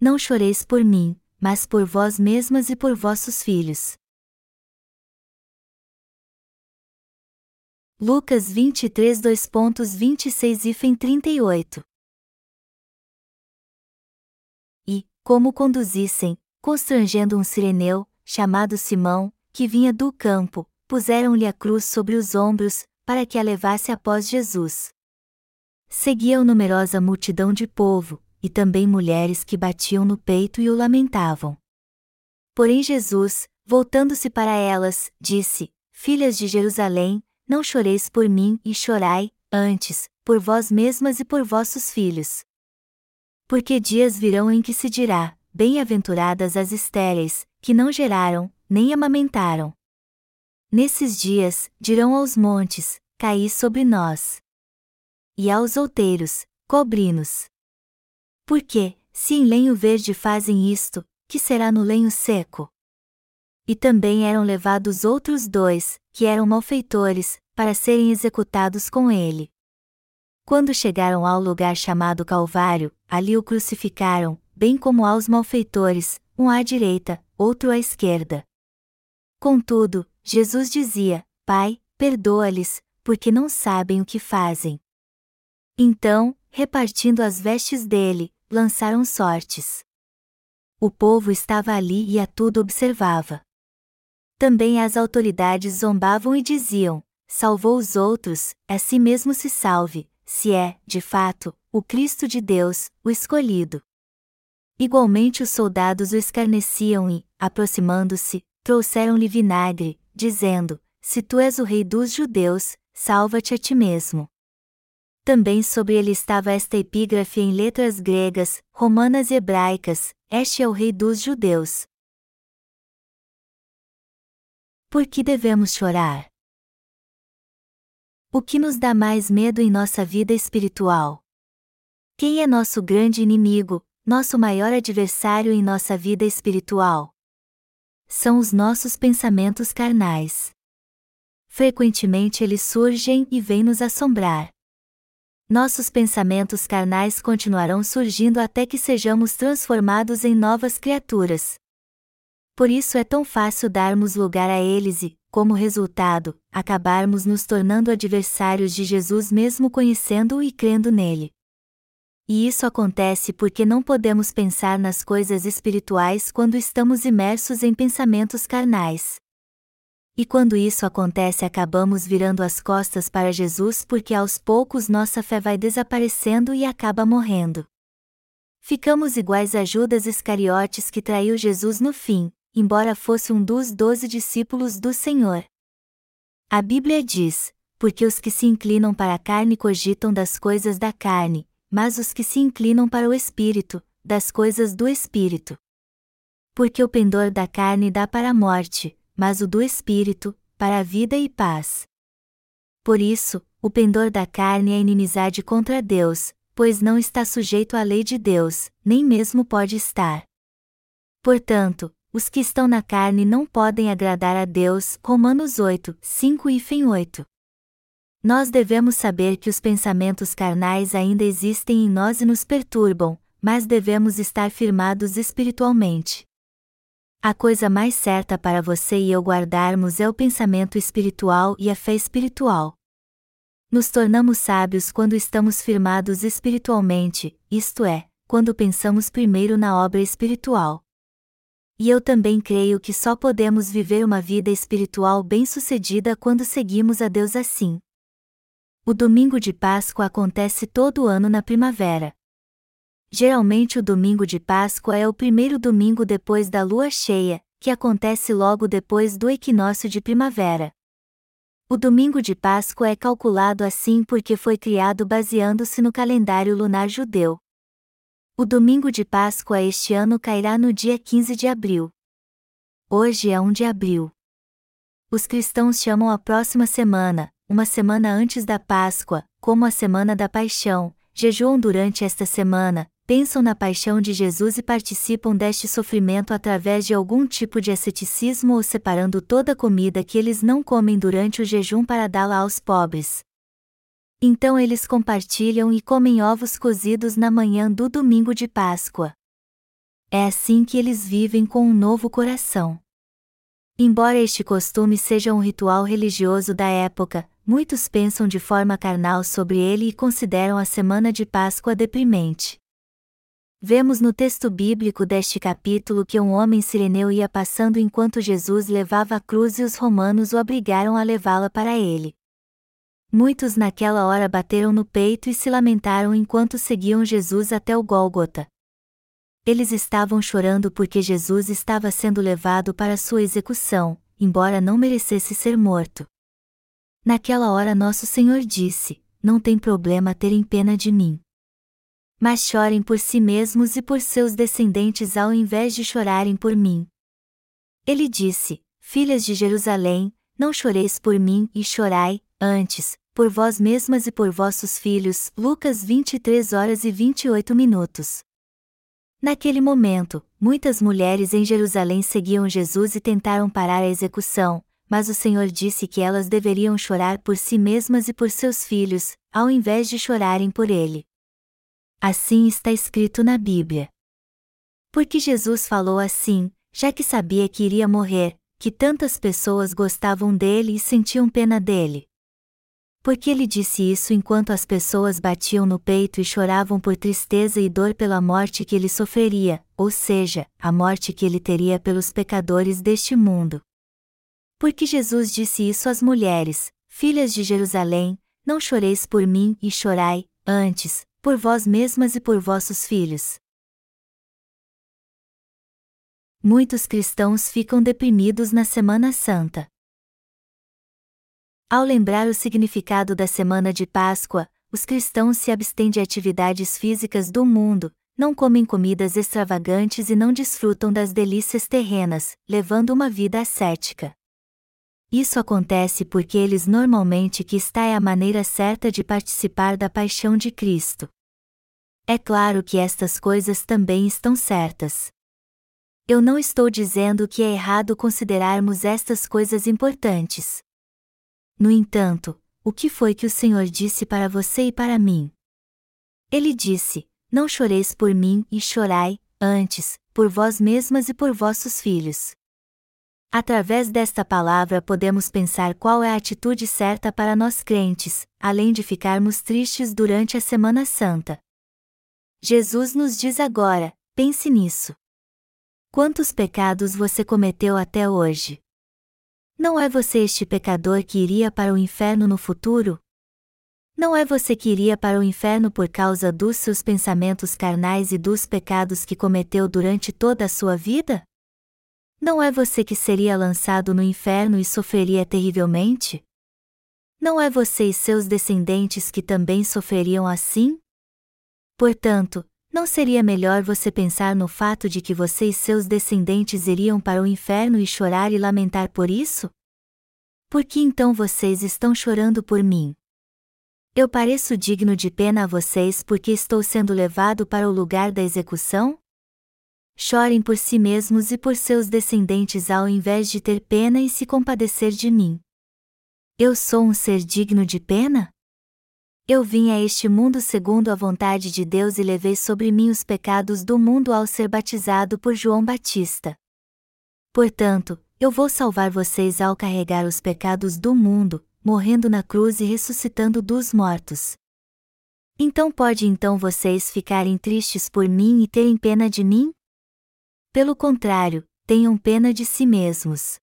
Não choreis por mim, mas por vós mesmas e por vossos filhos. Lucas 23 2.26 e 38 E, como conduzissem, constrangendo um sireneu, chamado Simão, que vinha do campo, puseram-lhe a cruz sobre os ombros, para que a levasse após Jesus. Seguia-o numerosa multidão de povo, e também mulheres que batiam no peito e o lamentavam. Porém Jesus, voltando-se para elas, disse: Filhas de Jerusalém, não choreis por mim e chorai, antes, por vós mesmas e por vossos filhos. Porque dias virão em que se dirá: Bem-aventuradas as estéreis, que não geraram, nem amamentaram. Nesses dias, dirão aos montes: Caí sobre nós. E aos outeiros: Cobri-nos. Porque, se em lenho verde fazem isto, que será no lenho seco? E também eram levados outros dois, que eram malfeitores, para serem executados com ele. Quando chegaram ao lugar chamado Calvário, ali o crucificaram, bem como aos malfeitores, um à direita, outro à esquerda. Contudo, Jesus dizia: Pai, perdoa-lhes, porque não sabem o que fazem. Então, repartindo as vestes dele, lançaram sortes. O povo estava ali e a tudo observava. Também as autoridades zombavam e diziam: Salvou os outros, a si mesmo se salve, se é, de fato, o Cristo de Deus, o escolhido. Igualmente os soldados o escarneciam e, aproximando-se, trouxeram-lhe vinagre, dizendo: Se tu és o rei dos judeus, salva-te a ti mesmo. Também sobre ele estava esta epígrafe em letras gregas, romanas e hebraicas: Este é o rei dos judeus. Por que devemos chorar? O que nos dá mais medo em nossa vida espiritual? Quem é nosso grande inimigo, nosso maior adversário em nossa vida espiritual? São os nossos pensamentos carnais. Frequentemente eles surgem e vêm nos assombrar. Nossos pensamentos carnais continuarão surgindo até que sejamos transformados em novas criaturas. Por isso é tão fácil darmos lugar a eles e, como resultado, acabarmos nos tornando adversários de Jesus mesmo conhecendo-o e crendo nele. E isso acontece porque não podemos pensar nas coisas espirituais quando estamos imersos em pensamentos carnais. E quando isso acontece, acabamos virando as costas para Jesus porque aos poucos nossa fé vai desaparecendo e acaba morrendo. Ficamos iguais a Judas Iscariotes que traiu Jesus no fim, embora fosse um dos doze discípulos do Senhor. A Bíblia diz: Porque os que se inclinam para a carne cogitam das coisas da carne, mas os que se inclinam para o espírito, das coisas do espírito. Porque o pendor da carne dá para a morte, mas o do espírito, para a vida e paz. Por isso, o pendor da carne é inimizade contra Deus, pois não está sujeito à lei de Deus, nem mesmo pode estar. Portanto, os que estão na carne não podem agradar a Deus. Romanos 8, 5 e 8. Nós devemos saber que os pensamentos carnais ainda existem em nós e nos perturbam, mas devemos estar firmados espiritualmente. A coisa mais certa para você e eu guardarmos é o pensamento espiritual e a fé espiritual. Nos tornamos sábios quando estamos firmados espiritualmente, isto é, quando pensamos primeiro na obra espiritual. E eu também creio que só podemos viver uma vida espiritual bem-sucedida quando seguimos a Deus assim. O domingo de Páscoa acontece todo ano na primavera. Geralmente o domingo de Páscoa é o primeiro domingo depois da lua cheia, que acontece logo depois do equinócio de primavera. O domingo de Páscoa é calculado assim porque foi criado baseando-se no calendário lunar judeu. O domingo de Páscoa este ano cairá no dia 15 de abril. Hoje é 1 de abril. Os cristãos chamam a próxima semana, uma semana antes da Páscoa, como a Semana da Paixão, jejuam durante esta semana, pensam na paixão de Jesus e participam deste sofrimento através de algum tipo de asceticismo ou separando toda a comida que eles não comem durante o jejum para dá-la aos pobres. Então eles compartilham e comem ovos cozidos na manhã do domingo de Páscoa. É assim que eles vivem com um novo coração. Embora este costume seja um ritual religioso da época, muitos pensam de forma carnal sobre ele e consideram a semana de Páscoa deprimente. Vemos no texto bíblico deste capítulo que um homem sireneu ia passando enquanto Jesus levava a cruz e os romanos o obrigaram a levá-la para ele. Muitos naquela hora bateram no peito e se lamentaram enquanto seguiam Jesus até o Gólgota. Eles estavam chorando porque Jesus estava sendo levado para sua execução, embora não merecesse ser morto. Naquela hora nosso Senhor disse: Não tem problema terem pena de mim. Mas chorem por si mesmos e por seus descendentes ao invés de chorarem por mim. Ele disse: Filhas de Jerusalém, não choreis por mim e chorai, antes, por vós mesmas e por vossos filhos. Lucas 23 horas e 28 minutos. Naquele momento, muitas mulheres em Jerusalém seguiam Jesus e tentaram parar a execução, mas o Senhor disse que elas deveriam chorar por si mesmas e por seus filhos, ao invés de chorarem por ele. Assim está escrito na Bíblia. Porque Jesus falou assim, já que sabia que iria morrer, que tantas pessoas gostavam dele e sentiam pena dele. Porque ele disse isso enquanto as pessoas batiam no peito e choravam por tristeza e dor pela morte que ele sofreria, ou seja, a morte que ele teria pelos pecadores deste mundo. Porque Jesus disse isso às mulheres, filhas de Jerusalém, não choreis por mim e chorai, antes, por vós mesmas e por vossos filhos. Muitos cristãos ficam deprimidos na Semana Santa. Ao lembrar o significado da semana de Páscoa, os cristãos se abstêm de atividades físicas do mundo, não comem comidas extravagantes e não desfrutam das delícias terrenas, levando uma vida ascética. Isso acontece porque eles normalmente que está é a maneira certa de participar da paixão de Cristo. É claro que estas coisas também estão certas. Eu não estou dizendo que é errado considerarmos estas coisas importantes. No entanto, o que foi que o Senhor disse para você e para mim? Ele disse: Não choreis por mim e chorai, antes, por vós mesmas e por vossos filhos. Através desta palavra podemos pensar qual é a atitude certa para nós crentes, além de ficarmos tristes durante a Semana Santa. Jesus nos diz agora: pense nisso. Quantos pecados você cometeu até hoje? Não é você este pecador que iria para o inferno no futuro? Não é você que iria para o inferno por causa dos seus pensamentos carnais e dos pecados que cometeu durante toda a sua vida? Não é você que seria lançado no inferno e sofreria terrivelmente? Não é você e seus descendentes que também sofreriam assim? Portanto, não seria melhor você pensar no fato de que você e seus descendentes iriam para o inferno e chorar e lamentar por isso? Por que então vocês estão chorando por mim? Eu pareço digno de pena a vocês porque estou sendo levado para o lugar da execução? Chorem por si mesmos e por seus descendentes ao invés de ter pena e se compadecer de mim. Eu sou um ser digno de pena? Eu vim a este mundo segundo a vontade de Deus e levei sobre mim os pecados do mundo ao ser batizado por João Batista. Portanto, eu vou salvar vocês ao carregar os pecados do mundo, morrendo na cruz e ressuscitando dos mortos. Então pode então vocês ficarem tristes por mim e terem pena de mim? Pelo contrário, tenham pena de si mesmos.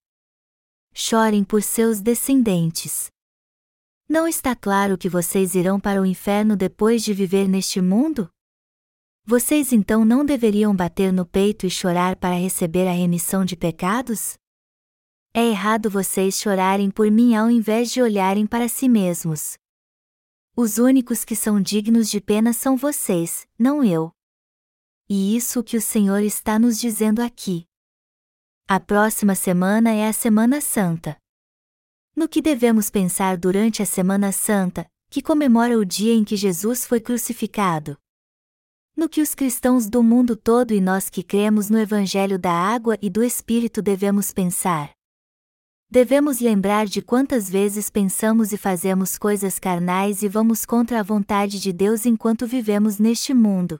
Chorem por seus descendentes. Não está claro que vocês irão para o inferno depois de viver neste mundo? Vocês então não deveriam bater no peito e chorar para receber a remissão de pecados? É errado vocês chorarem por mim ao invés de olharem para si mesmos. Os únicos que são dignos de pena são vocês, não eu. E isso que o Senhor está nos dizendo aqui. A próxima semana é a Semana Santa. No que devemos pensar durante a Semana Santa, que comemora o dia em que Jesus foi crucificado? No que os cristãos do mundo todo e nós que cremos no Evangelho da Água e do Espírito devemos pensar? Devemos lembrar de quantas vezes pensamos e fazemos coisas carnais e vamos contra a vontade de Deus enquanto vivemos neste mundo.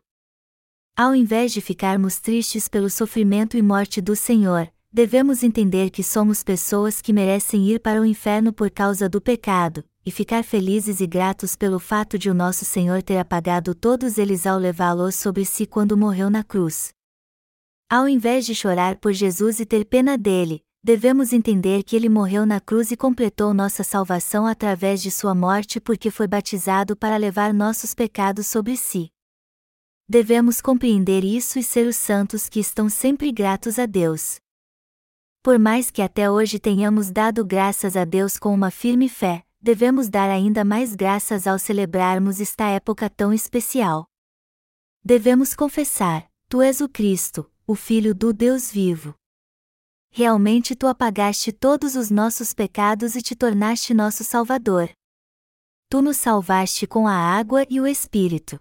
Ao invés de ficarmos tristes pelo sofrimento e morte do Senhor, devemos entender que somos pessoas que merecem ir para o inferno por causa do pecado, e ficar felizes e gratos pelo fato de o nosso Senhor ter apagado todos eles ao levá-los sobre si quando morreu na cruz. Ao invés de chorar por Jesus e ter pena dele, devemos entender que ele morreu na cruz e completou nossa salvação através de sua morte porque foi batizado para levar nossos pecados sobre si. Devemos compreender isso e ser os santos que estão sempre gratos a Deus. Por mais que até hoje tenhamos dado graças a Deus com uma firme fé, devemos dar ainda mais graças ao celebrarmos esta época tão especial. Devemos confessar: Tu és o Cristo, o Filho do Deus vivo. Realmente tu apagaste todos os nossos pecados e te tornaste nosso Salvador. Tu nos salvaste com a água e o Espírito.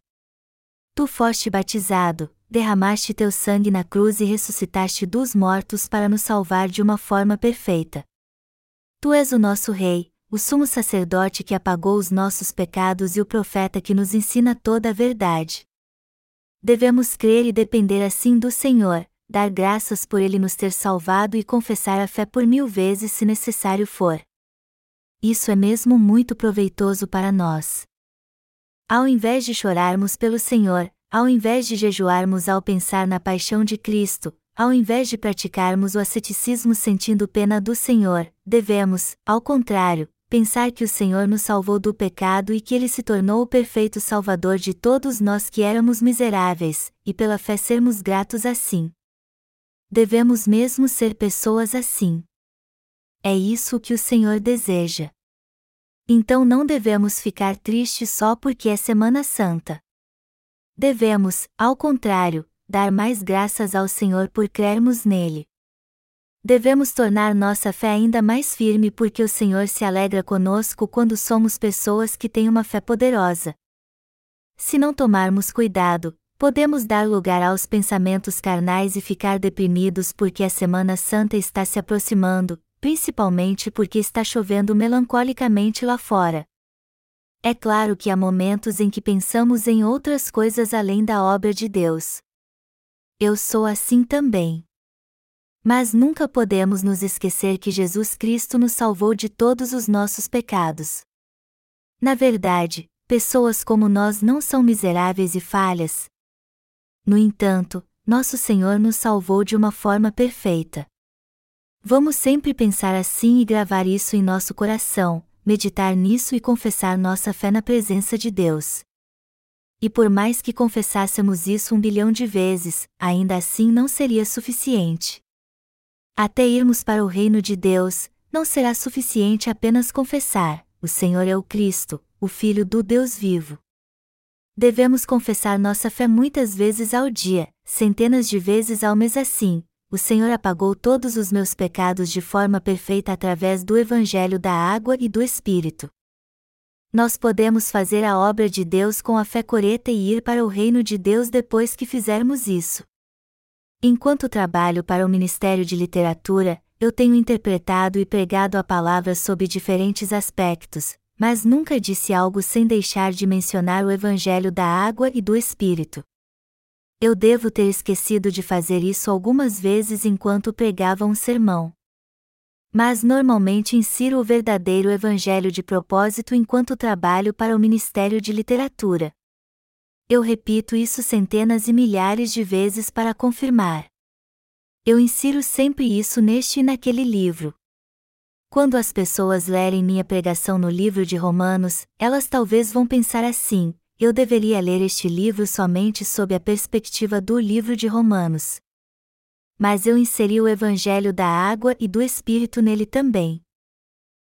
Tu foste batizado, derramaste teu sangue na cruz e ressuscitaste dos mortos para nos salvar de uma forma perfeita. Tu és o nosso Rei, o sumo sacerdote que apagou os nossos pecados e o profeta que nos ensina toda a verdade. Devemos crer e depender assim do Senhor, dar graças por Ele nos ter salvado e confessar a fé por mil vezes se necessário for. Isso é mesmo muito proveitoso para nós. Ao invés de chorarmos pelo Senhor, ao invés de jejuarmos ao pensar na paixão de Cristo, ao invés de praticarmos o asceticismo sentindo pena do Senhor, devemos, ao contrário, pensar que o Senhor nos salvou do pecado e que Ele se tornou o perfeito Salvador de todos nós que éramos miseráveis, e pela fé sermos gratos assim. Devemos mesmo ser pessoas assim. É isso que o Senhor deseja. Então não devemos ficar tristes só porque é Semana Santa. Devemos, ao contrário, dar mais graças ao Senhor por crermos nele. Devemos tornar nossa fé ainda mais firme porque o Senhor se alegra conosco quando somos pessoas que têm uma fé poderosa. Se não tomarmos cuidado, podemos dar lugar aos pensamentos carnais e ficar deprimidos porque a Semana Santa está se aproximando, principalmente porque está chovendo melancolicamente lá fora. É claro que há momentos em que pensamos em outras coisas além da obra de Deus. Eu sou assim também. Mas nunca podemos nos esquecer que Jesus Cristo nos salvou de todos os nossos pecados. Na verdade, pessoas como nós não são miseráveis e falhas. No entanto, nosso Senhor nos salvou de uma forma perfeita. Vamos sempre pensar assim e gravar isso em nosso coração, meditar nisso e confessar nossa fé na presença de Deus. E por mais que confessássemos isso um bilhão de vezes, ainda assim não seria suficiente. Até irmos para o reino de Deus, não será suficiente apenas confessar: o Senhor é o Cristo, o Filho do Deus vivo. Devemos confessar nossa fé muitas vezes ao dia, centenas de vezes ao mês assim, o Senhor apagou todos os meus pecados de forma perfeita através do Evangelho da água e do Espírito. Nós podemos fazer a obra de Deus com a fé coreta e ir para o reino de Deus depois que fizermos isso. Enquanto trabalho para o Ministério de Literatura, eu tenho interpretado e pregado a palavra sob diferentes aspectos, mas nunca disse algo sem deixar de mencionar o Evangelho da água e do Espírito. Eu devo ter esquecido de fazer isso algumas vezes enquanto pregava um sermão. Mas normalmente insiro o verdadeiro evangelho de propósito enquanto trabalho para o Ministério de Literatura. Eu repito isso centenas e milhares de vezes para confirmar. Eu insiro sempre isso neste e naquele livro. Quando as pessoas lerem minha pregação no livro de Romanos, elas talvez vão pensar assim: eu deveria ler este livro somente sob a perspectiva do livro de Romanos. Mas eu inseri o Evangelho da água e do Espírito nele também.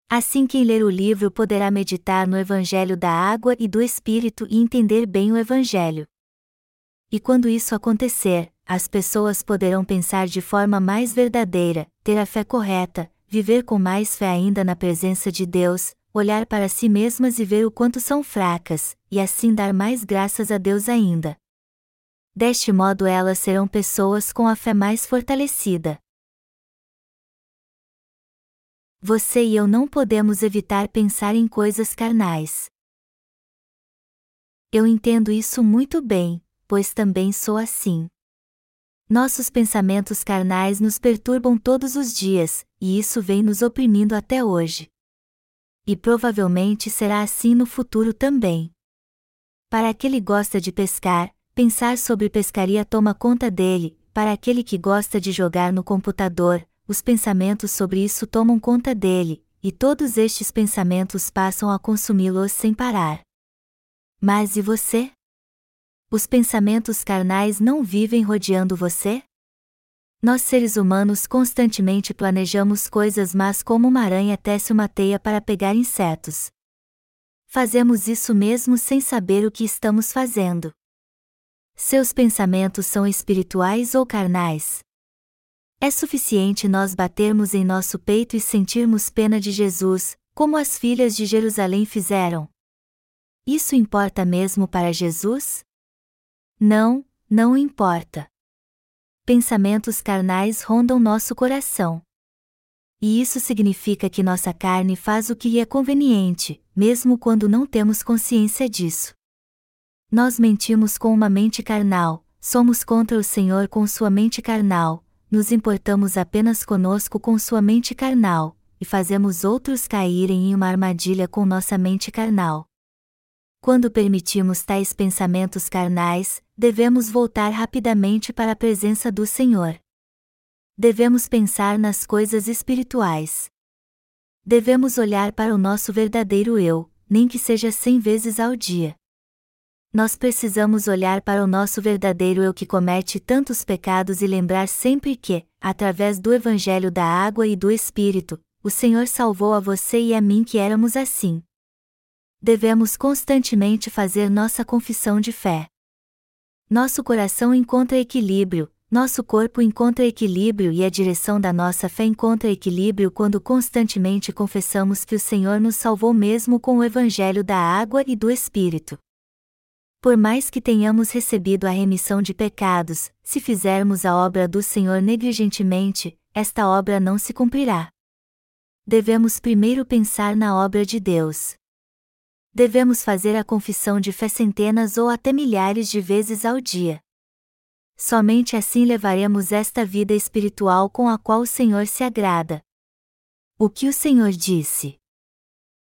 Assim, quem ler o livro poderá meditar no Evangelho da água e do Espírito e entender bem o Evangelho. E quando isso acontecer, as pessoas poderão pensar de forma mais verdadeira, ter a fé correta, viver com mais fé ainda na presença de Deus, olhar para si mesmas e ver o quanto são fracas, e assim dar mais graças a Deus ainda. Deste modo elas serão pessoas com a fé mais fortalecida. Você e eu não podemos evitar pensar em coisas carnais. Eu entendo isso muito bem, pois também sou assim. Nossos pensamentos carnais nos perturbam todos os dias, e isso vem nos oprimindo até hoje. E provavelmente será assim no futuro também. Para aquele que gosta de pescar, pensar sobre pescaria toma conta dele, para aquele que gosta de jogar no computador, os pensamentos sobre isso tomam conta dele, e todos estes pensamentos passam a consumi-los sem parar. Mas e você? Os pensamentos carnais não vivem rodeando você? Nós seres humanos constantemente planejamos coisas mas como uma aranha tece uma teia para pegar insetos. Fazemos isso mesmo sem saber o que estamos fazendo. Seus pensamentos são espirituais ou carnais? É suficiente nós batermos em nosso peito e sentirmos pena de Jesus, como as filhas de Jerusalém fizeram. Isso importa mesmo para Jesus? Não, não importa. Pensamentos carnais rondam nosso coração. E isso significa que nossa carne faz o que é conveniente, mesmo quando não temos consciência disso. Nós mentimos com uma mente carnal, somos contra o Senhor com sua mente carnal, nos importamos apenas conosco com sua mente carnal, e fazemos outros caírem em uma armadilha com nossa mente carnal. Quando permitimos tais pensamentos carnais, devemos voltar rapidamente para a presença do Senhor. Devemos pensar nas coisas espirituais. Devemos olhar para o nosso verdadeiro eu, nem que seja cem vezes ao dia. Nós precisamos olhar para o nosso verdadeiro eu que comete tantos pecados e lembrar sempre que, através do Evangelho da Água e do Espírito, o Senhor salvou a você e a mim que éramos assim devemos constantemente fazer nossa confissão de fé. Nosso coração encontra equilíbrio, nosso corpo encontra equilíbrio e a direção da nossa fé encontra equilíbrio quando constantemente confessamos que o Senhor nos salvou mesmo com o Evangelho da água e do Espírito. Por mais que tenhamos recebido a remissão de pecados, se fizermos a obra do Senhor negligentemente, esta obra não se cumprirá. Devemos primeiro pensar na obra de Deus devemos fazer a confissão de fé centenas ou até milhares de vezes ao dia. Somente assim levaremos esta vida espiritual com a qual o Senhor se agrada. O que o Senhor disse?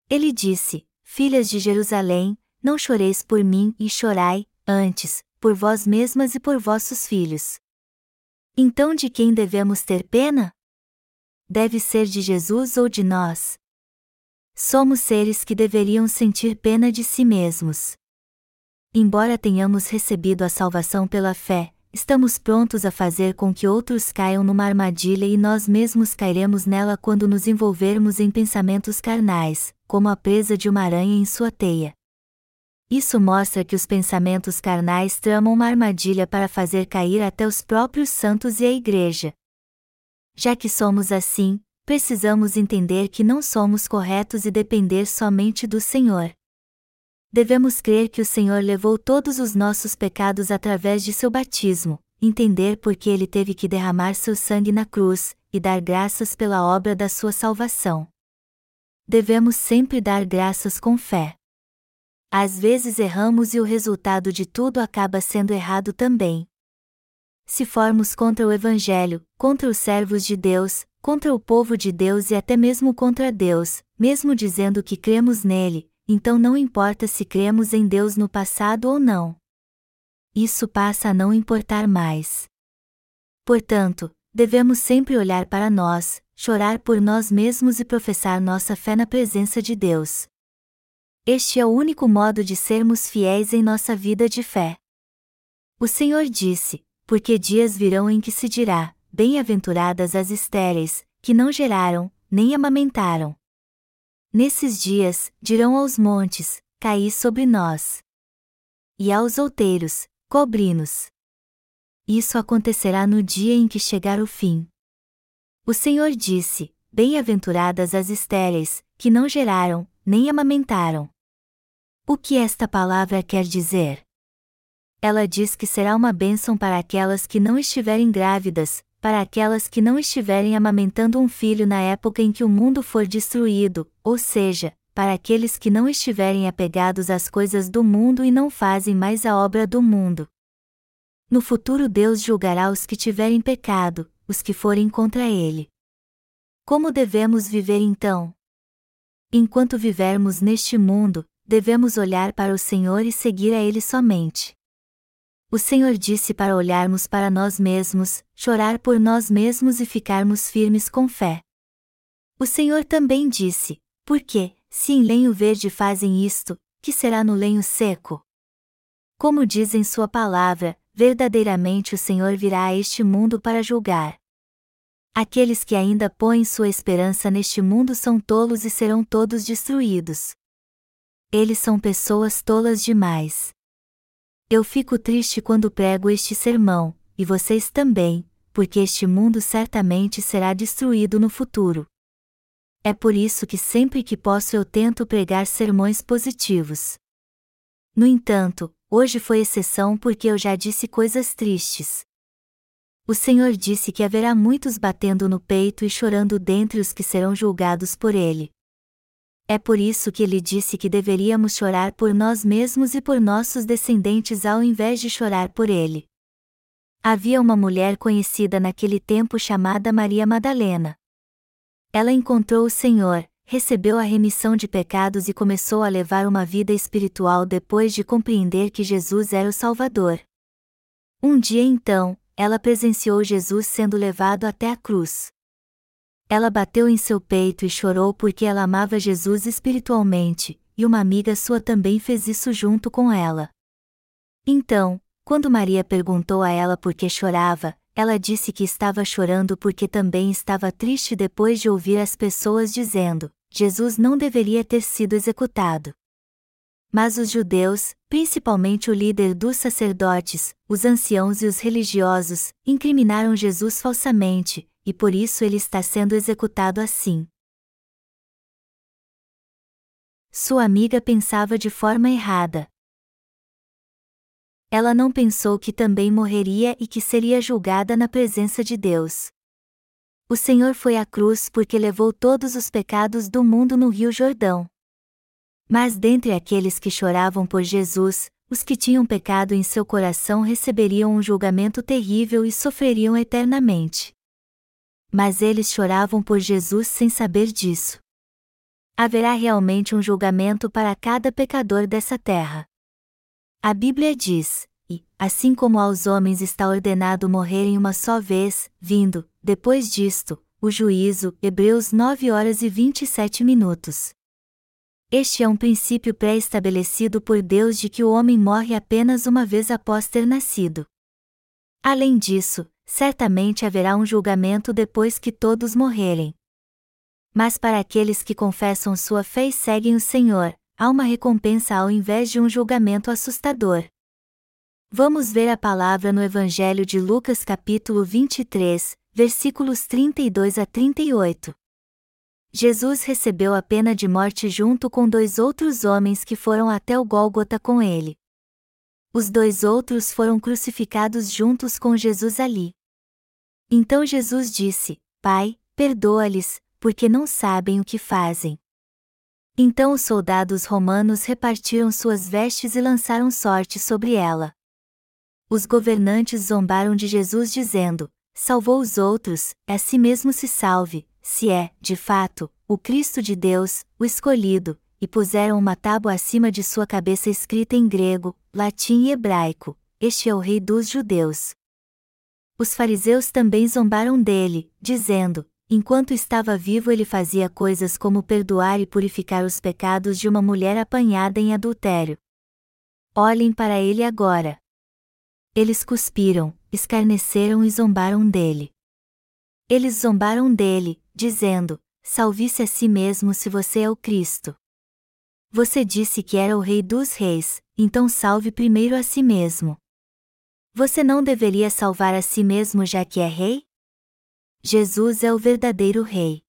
Ele disse: Filhas de Jerusalém, não choreis por mim e chorai, antes, por vós mesmas e por vossos filhos. Então de quem devemos ter pena? Deve ser de Jesus ou de nós? Somos seres que deveriam sentir pena de si mesmos. Embora tenhamos recebido a salvação pela fé, estamos prontos a fazer com que outros caiam numa armadilha e nós mesmos cairemos nela quando nos envolvermos em pensamentos carnais, como a presa de uma aranha em sua teia. Isso mostra que os pensamentos carnais tramam uma armadilha para fazer cair até os próprios santos e a Igreja. Já que somos assim, precisamos entender que não somos corretos e depender somente do Senhor. Devemos crer que o Senhor levou todos os nossos pecados através de seu batismo, entender por que ele teve que derramar seu sangue na cruz, e dar graças pela obra da sua salvação. Devemos sempre dar graças com fé. Às vezes erramos e o resultado de tudo acaba sendo errado também. Se formos contra o Evangelho, contra os servos de Deus, contra o povo de Deus e até mesmo contra Deus, mesmo dizendo que cremos nele, então não importa se cremos em Deus no passado ou não. Isso passa a não importar mais. Portanto, devemos sempre olhar para nós, chorar por nós mesmos e professar nossa fé na presença de Deus. Este é o único modo de sermos fiéis em nossa vida de fé. O Senhor disse: Porque dias virão em que se dirá: Bem-aventuradas as estéreis, que não geraram, nem amamentaram. Nesses dias, dirão aos montes: Caí sobre nós. E aos outeiros: Cobri-nos. Isso acontecerá no dia em que chegar o fim. O Senhor disse: Bem-aventuradas as estéreis, que não geraram, nem amamentaram. O que esta palavra quer dizer? Ela diz que será uma bênção para aquelas que não estiverem grávidas, para aquelas que não estiverem amamentando um filho na época em que o mundo for destruído, ou seja, para aqueles que não estiverem apegados às coisas do mundo e não fazem mais a obra do mundo. No futuro Deus julgará os que tiverem pecado, os que forem contra ele. Como devemos viver então? Enquanto vivermos neste mundo, devemos olhar para o Senhor e seguir a Ele somente. O Senhor disse para olharmos para nós mesmos, chorar por nós mesmos e ficarmos firmes com fé. O Senhor também disse: Porque, se em lenho verde fazem isto, que será no lenho seco? Como diz em Sua palavra, verdadeiramente o Senhor virá a este mundo para julgar. Aqueles que ainda põem sua esperança neste mundo são tolos e serão todos destruídos. Eles são pessoas tolas demais. Eu fico triste quando prego este sermão, e vocês também, porque este mundo certamente será destruído no futuro. É por isso que sempre que posso eu tento pregar sermões positivos. No entanto, hoje foi exceção porque eu já disse coisas tristes. O Senhor disse que haverá muitos batendo no peito e chorando dentre os que serão julgados por ele. É por isso que ele disse que deveríamos chorar por nós mesmos e por nossos descendentes ao invés de chorar por ele. Havia uma mulher conhecida naquele tempo chamada Maria Madalena. Ela encontrou o Senhor, recebeu a remissão de pecados e começou a levar uma vida espiritual depois de compreender que Jesus era o Salvador. Um dia então, ela presenciou Jesus sendo levado até a cruz. Ela bateu em seu peito e chorou porque ela amava Jesus espiritualmente, e uma amiga sua também fez isso junto com ela. Então, quando Maria perguntou a ela por que chorava, ela disse que estava chorando porque também estava triste depois de ouvir as pessoas dizendo: Jesus não deveria ter sido executado. Mas os judeus, principalmente o líder dos sacerdotes, os anciãos e os religiosos, incriminaram Jesus falsamente, e por isso ele está sendo executado assim. Sua amiga pensava de forma errada. Ela não pensou que também morreria e que seria julgada na presença de Deus. O Senhor foi à cruz porque levou todos os pecados do mundo no Rio Jordão. Mas dentre aqueles que choravam por Jesus, os que tinham pecado em seu coração receberiam um julgamento terrível e sofreriam eternamente mas eles choravam por Jesus sem saber disso. Haverá realmente um julgamento para cada pecador dessa terra. A Bíblia diz: E, assim como aos homens está ordenado morrerem uma só vez, vindo, depois disto, o juízo, Hebreus 9 horas e 27 minutos. Este é um princípio pré-estabelecido por Deus de que o homem morre apenas uma vez após ter nascido. Além disso, certamente haverá um julgamento depois que todos morrerem. Mas para aqueles que confessam sua fé e seguem o Senhor, há uma recompensa ao invés de um julgamento assustador. Vamos ver a palavra no Evangelho de Lucas capítulo 23, versículos 32 a 38. Jesus recebeu a pena de morte junto com dois outros homens que foram até o Gólgota com ele. Os dois outros foram crucificados juntos com Jesus ali. Então Jesus disse: Pai, perdoa-lhes, porque não sabem o que fazem. Então os soldados romanos repartiram suas vestes e lançaram sorte sobre ela. Os governantes zombaram de Jesus dizendo: Salvou os outros, a si mesmo se salve, se é, de fato, o Cristo de Deus, o escolhido, e puseram uma tábua acima de sua cabeça escrita em grego, latim e hebraico: Este é o Rei dos Judeus. Os fariseus também zombaram dele, dizendo: enquanto estava vivo ele fazia coisas como perdoar e purificar os pecados de uma mulher apanhada em adultério. Olhem para ele agora. Eles cuspiram, escarneceram e zombaram dele. Eles zombaram dele, dizendo: Salve-se a si mesmo se você é o Cristo. Você disse que era o Rei dos Reis, então salve primeiro a si mesmo. Você não deveria salvar a si mesmo já que é rei? Jesus é o verdadeiro rei.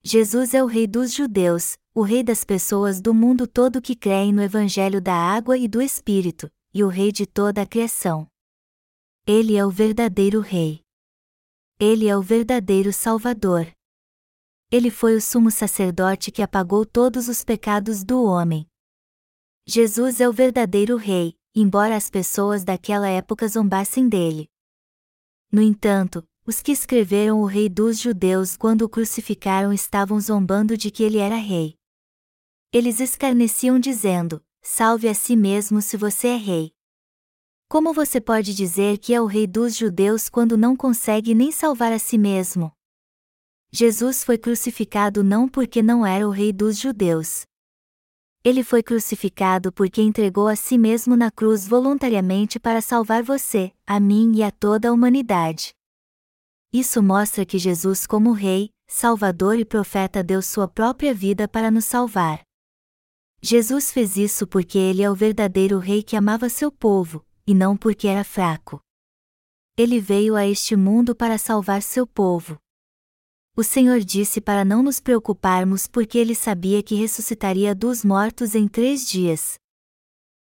Jesus é o rei dos judeus, o rei das pessoas do mundo todo que creem no evangelho da água e do espírito, e o rei de toda a criação. Ele é o verdadeiro rei. Ele é o verdadeiro salvador. Ele foi o sumo sacerdote que apagou todos os pecados do homem. Jesus é o verdadeiro rei, embora as pessoas daquela época zombassem dele. No entanto, os que escreveram o Rei dos Judeus quando o crucificaram estavam zombando de que ele era rei. Eles escarneciam dizendo: Salve a si mesmo se você é rei. Como você pode dizer que é o Rei dos Judeus quando não consegue nem salvar a si mesmo? Jesus foi crucificado não porque não era o Rei dos Judeus. Ele foi crucificado porque entregou a si mesmo na cruz voluntariamente para salvar você, a mim e a toda a humanidade. Isso mostra que Jesus, como Rei, Salvador e Profeta, deu sua própria vida para nos salvar. Jesus fez isso porque ele é o verdadeiro Rei que amava seu povo, e não porque era fraco. Ele veio a este mundo para salvar seu povo. O Senhor disse para não nos preocuparmos porque ele sabia que ressuscitaria dos mortos em três dias.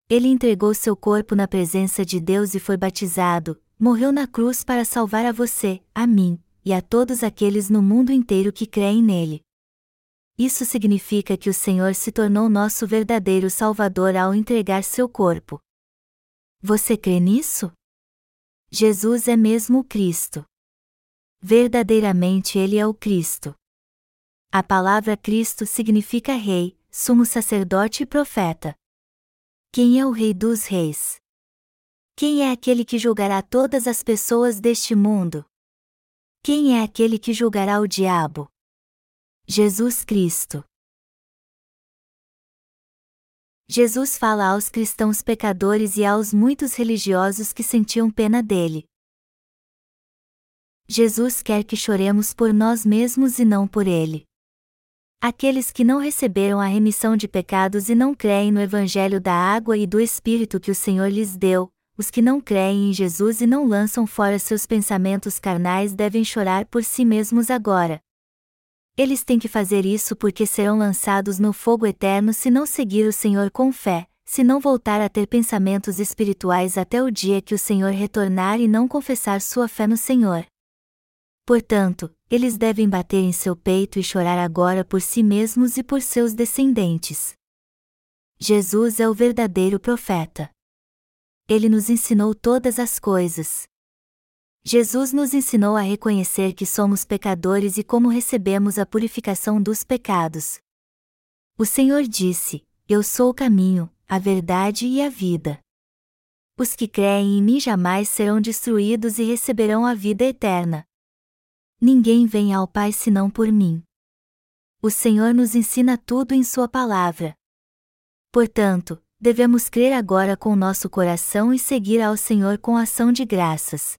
Ele entregou seu corpo na presença de Deus e foi batizado, morreu na cruz para salvar a você, a mim, e a todos aqueles no mundo inteiro que creem nele. Isso significa que o Senhor se tornou nosso verdadeiro Salvador ao entregar seu corpo. Você crê nisso? Jesus é mesmo o Cristo. Verdadeiramente ele é o Cristo. A palavra Cristo significa Rei, Sumo Sacerdote e Profeta. Quem é o Rei dos Reis? Quem é aquele que julgará todas as pessoas deste mundo? Quem é aquele que julgará o diabo? Jesus Cristo. Jesus fala aos cristãos pecadores e aos muitos religiosos que sentiam pena dele. Jesus quer que choremos por nós mesmos e não por ele. Aqueles que não receberam a remissão de pecados e não creem no Evangelho da água e do Espírito que o Senhor lhes deu, os que não creem em Jesus e não lançam fora seus pensamentos carnais devem chorar por si mesmos agora. Eles têm que fazer isso porque serão lançados no fogo eterno se não seguir o Senhor com fé, se não voltar a ter pensamentos espirituais até o dia que o Senhor retornar e não confessar sua fé no Senhor. Portanto, eles devem bater em seu peito e chorar agora por si mesmos e por seus descendentes. Jesus é o verdadeiro profeta. Ele nos ensinou todas as coisas. Jesus nos ensinou a reconhecer que somos pecadores e como recebemos a purificação dos pecados. O Senhor disse: Eu sou o caminho, a verdade e a vida. Os que creem em mim jamais serão destruídos e receberão a vida eterna. Ninguém vem ao Pai senão por mim. O Senhor nos ensina tudo em Sua palavra. Portanto, devemos crer agora com nosso coração e seguir ao Senhor com ação de graças.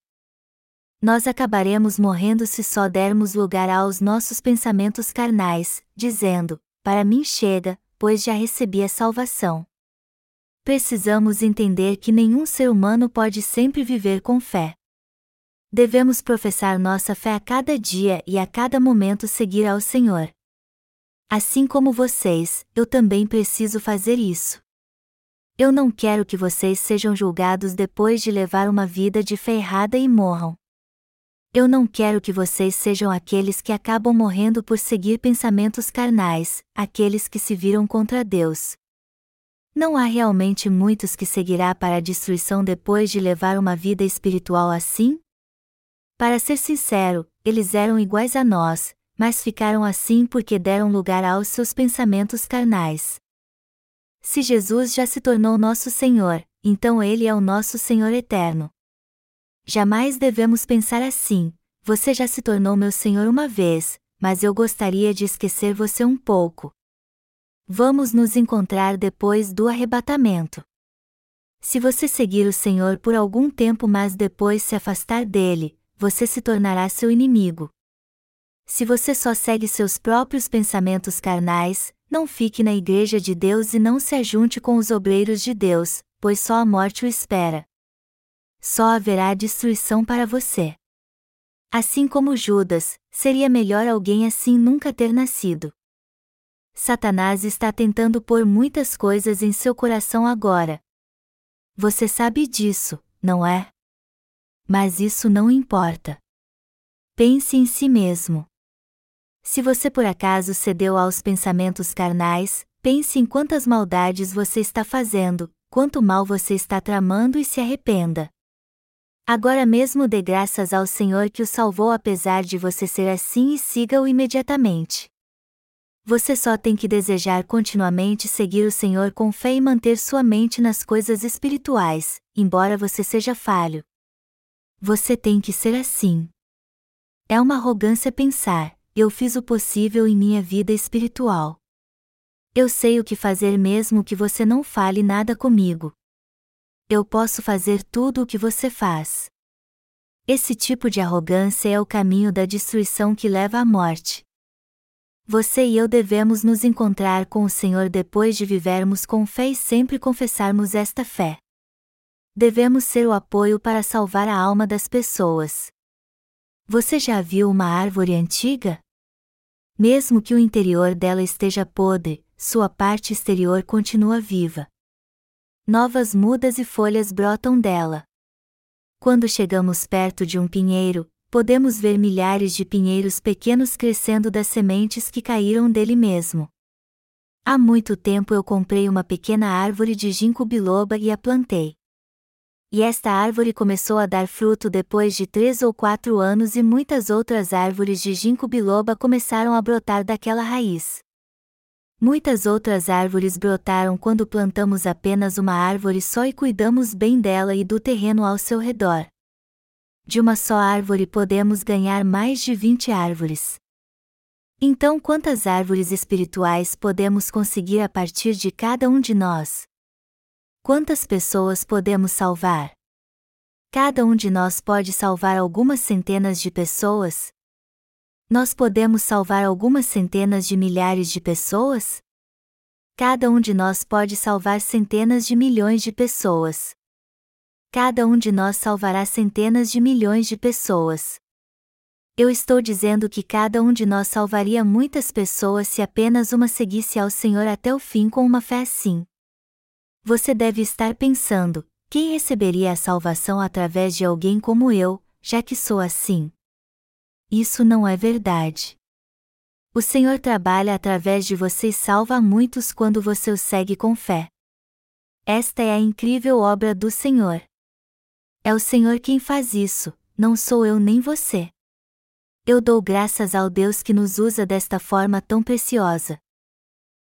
Nós acabaremos morrendo se só dermos lugar aos nossos pensamentos carnais, dizendo: Para mim chega, pois já recebi a salvação. Precisamos entender que nenhum ser humano pode sempre viver com fé. Devemos professar nossa fé a cada dia e a cada momento seguir ao Senhor. Assim como vocês, eu também preciso fazer isso. Eu não quero que vocês sejam julgados depois de levar uma vida de fé errada e morram. Eu não quero que vocês sejam aqueles que acabam morrendo por seguir pensamentos carnais, aqueles que se viram contra Deus. Não há realmente muitos que seguirá para a destruição depois de levar uma vida espiritual assim? Para ser sincero, eles eram iguais a nós, mas ficaram assim porque deram lugar aos seus pensamentos carnais. Se Jesus já se tornou nosso Senhor, então Ele é o nosso Senhor eterno. Jamais devemos pensar assim: você já se tornou meu Senhor uma vez, mas eu gostaria de esquecer você um pouco. Vamos nos encontrar depois do arrebatamento. Se você seguir o Senhor por algum tempo, mas depois se afastar dele, você se tornará seu inimigo. Se você só segue seus próprios pensamentos carnais, não fique na igreja de Deus e não se ajunte com os obreiros de Deus, pois só a morte o espera. Só haverá destruição para você. Assim como Judas, seria melhor alguém assim nunca ter nascido. Satanás está tentando pôr muitas coisas em seu coração agora. Você sabe disso, não é? Mas isso não importa. Pense em si mesmo. Se você por acaso cedeu aos pensamentos carnais, pense em quantas maldades você está fazendo, quanto mal você está tramando e se arrependa. Agora mesmo dê graças ao Senhor que o salvou apesar de você ser assim e siga-o imediatamente. Você só tem que desejar continuamente seguir o Senhor com fé e manter sua mente nas coisas espirituais, embora você seja falho. Você tem que ser assim. É uma arrogância pensar, eu fiz o possível em minha vida espiritual. Eu sei o que fazer mesmo que você não fale nada comigo. Eu posso fazer tudo o que você faz. Esse tipo de arrogância é o caminho da destruição que leva à morte. Você e eu devemos nos encontrar com o Senhor depois de vivermos com fé e sempre confessarmos esta fé. Devemos ser o apoio para salvar a alma das pessoas. Você já viu uma árvore antiga? Mesmo que o interior dela esteja podre, sua parte exterior continua viva. Novas mudas e folhas brotam dela. Quando chegamos perto de um pinheiro, podemos ver milhares de pinheiros pequenos crescendo das sementes que caíram dele mesmo. Há muito tempo eu comprei uma pequena árvore de ginkgo biloba e a plantei. E esta árvore começou a dar fruto depois de três ou quatro anos e muitas outras árvores de ginkgo biloba começaram a brotar daquela raiz. Muitas outras árvores brotaram quando plantamos apenas uma árvore só e cuidamos bem dela e do terreno ao seu redor de uma só árvore podemos ganhar mais de 20 árvores. Então, quantas árvores espirituais podemos conseguir a partir de cada um de nós? Quantas pessoas podemos salvar? Cada um de nós pode salvar algumas centenas de pessoas? Nós podemos salvar algumas centenas de milhares de pessoas? Cada um de nós pode salvar centenas de milhões de pessoas cada um de nós salvará centenas de milhões de pessoas. Eu estou dizendo que cada um de nós salvaria muitas pessoas se apenas uma seguisse ao Senhor até o fim com uma fé assim. Você deve estar pensando: quem receberia a salvação através de alguém como eu, já que sou assim? Isso não é verdade. O Senhor trabalha através de você e salva muitos quando você o segue com fé. Esta é a incrível obra do Senhor. É o Senhor quem faz isso, não sou eu nem você. Eu dou graças ao Deus que nos usa desta forma tão preciosa.